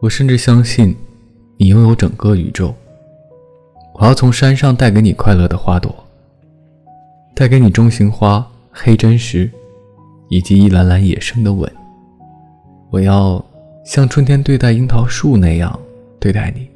我甚至相信你拥有整个宇宙。我要从山上带给你快乐的花朵，带给你中型花、黑真实，以及一篮篮野生的吻。我要像春天对待樱桃树那样对待你。